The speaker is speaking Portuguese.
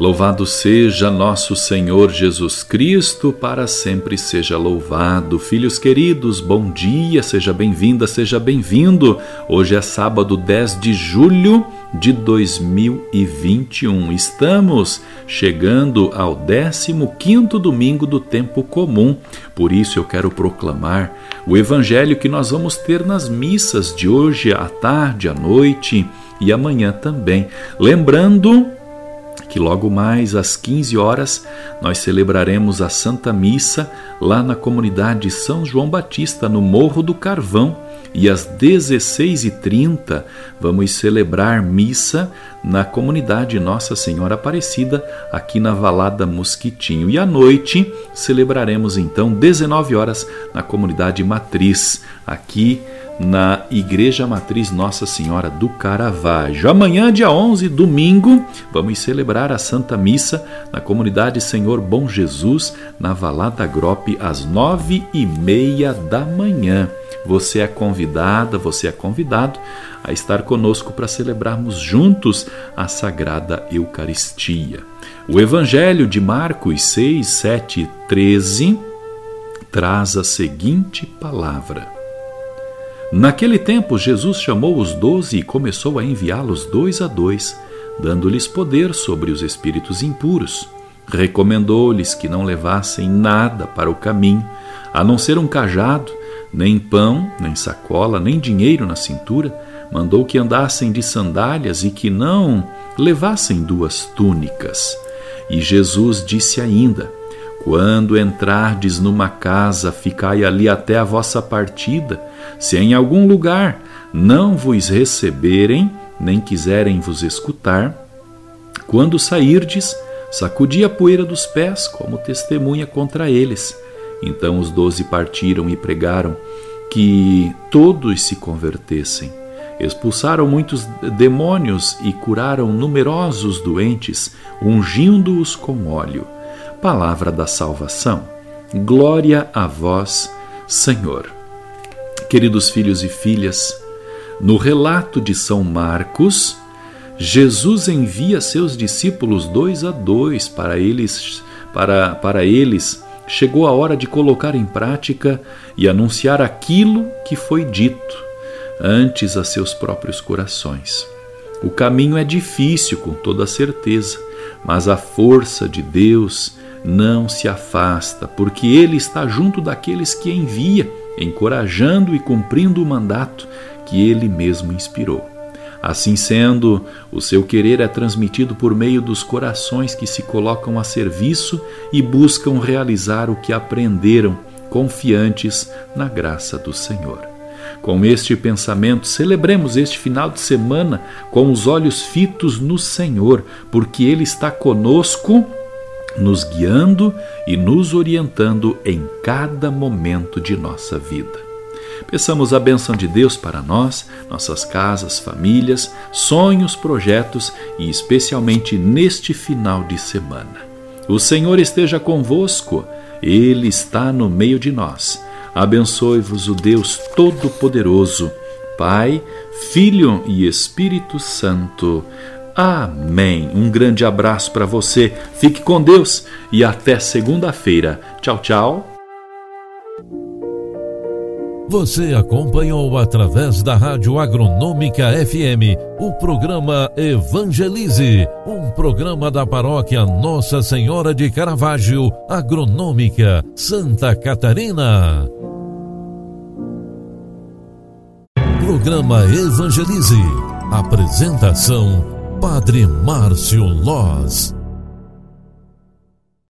Louvado seja nosso Senhor Jesus Cristo, para sempre seja louvado. Filhos queridos, bom dia, seja bem-vinda, seja bem-vindo. Hoje é sábado 10 de julho de 2021. Estamos chegando ao 15º domingo do tempo comum. Por isso eu quero proclamar o evangelho que nós vamos ter nas missas de hoje à tarde, à noite e amanhã também. Lembrando que logo mais às 15 horas nós celebraremos a Santa Missa lá na comunidade São João Batista, no Morro do Carvão. E às 16h30 vamos celebrar missa na comunidade Nossa Senhora Aparecida, aqui na Valada Mosquitinho. E à noite celebraremos então 19 horas na comunidade Matriz, aqui na Igreja Matriz Nossa Senhora do Caravaggio. Amanhã, dia 11, domingo, vamos celebrar a Santa Missa na comunidade Senhor Bom Jesus, na Valada Grope, às nove e meia da manhã. Você é convidada, você é convidado a estar conosco para celebrarmos juntos a Sagrada Eucaristia. O Evangelho de Marcos 6, 7 e 13 traz a seguinte palavra. Naquele tempo, Jesus chamou os doze e começou a enviá-los dois a dois, dando-lhes poder sobre os espíritos impuros. Recomendou-lhes que não levassem nada para o caminho, a não ser um cajado, nem pão, nem sacola, nem dinheiro na cintura. Mandou que andassem de sandálias e que não levassem duas túnicas. E Jesus disse ainda: quando entrardes numa casa, ficai ali até a vossa partida. Se em algum lugar não vos receberem, nem quiserem vos escutar, quando sairdes, sacudi a poeira dos pés como testemunha contra eles. Então os doze partiram e pregaram que todos se convertessem. Expulsaram muitos demônios e curaram numerosos doentes, ungindo-os com óleo palavra da salvação. Glória a vós, Senhor. Queridos filhos e filhas, no relato de São Marcos, Jesus envia seus discípulos dois a dois para eles, para, para eles chegou a hora de colocar em prática e anunciar aquilo que foi dito antes a seus próprios corações. O caminho é difícil, com toda certeza, mas a força de Deus não se afasta, porque ele está junto daqueles que envia, encorajando e cumprindo o mandato que ele mesmo inspirou. Assim sendo, o seu querer é transmitido por meio dos corações que se colocam a serviço e buscam realizar o que aprenderam, confiantes na graça do Senhor. Com este pensamento, celebremos este final de semana com os olhos fitos no Senhor, porque Ele está conosco nos guiando e nos orientando em cada momento de nossa vida. Peçamos a benção de Deus para nós, nossas casas, famílias, sonhos, projetos e especialmente neste final de semana. O Senhor esteja convosco, Ele está no meio de nós. Abençoe-vos o Deus Todo-Poderoso, Pai, Filho e Espírito Santo. Amém. Um grande abraço para você. Fique com Deus e até segunda-feira. Tchau, tchau. Você acompanhou através da Rádio Agronômica FM o programa Evangelize, um programa da paróquia Nossa Senhora de Caravaggio, Agronômica, Santa Catarina. Programa Evangelize. Apresentação Padre Márcio Loz.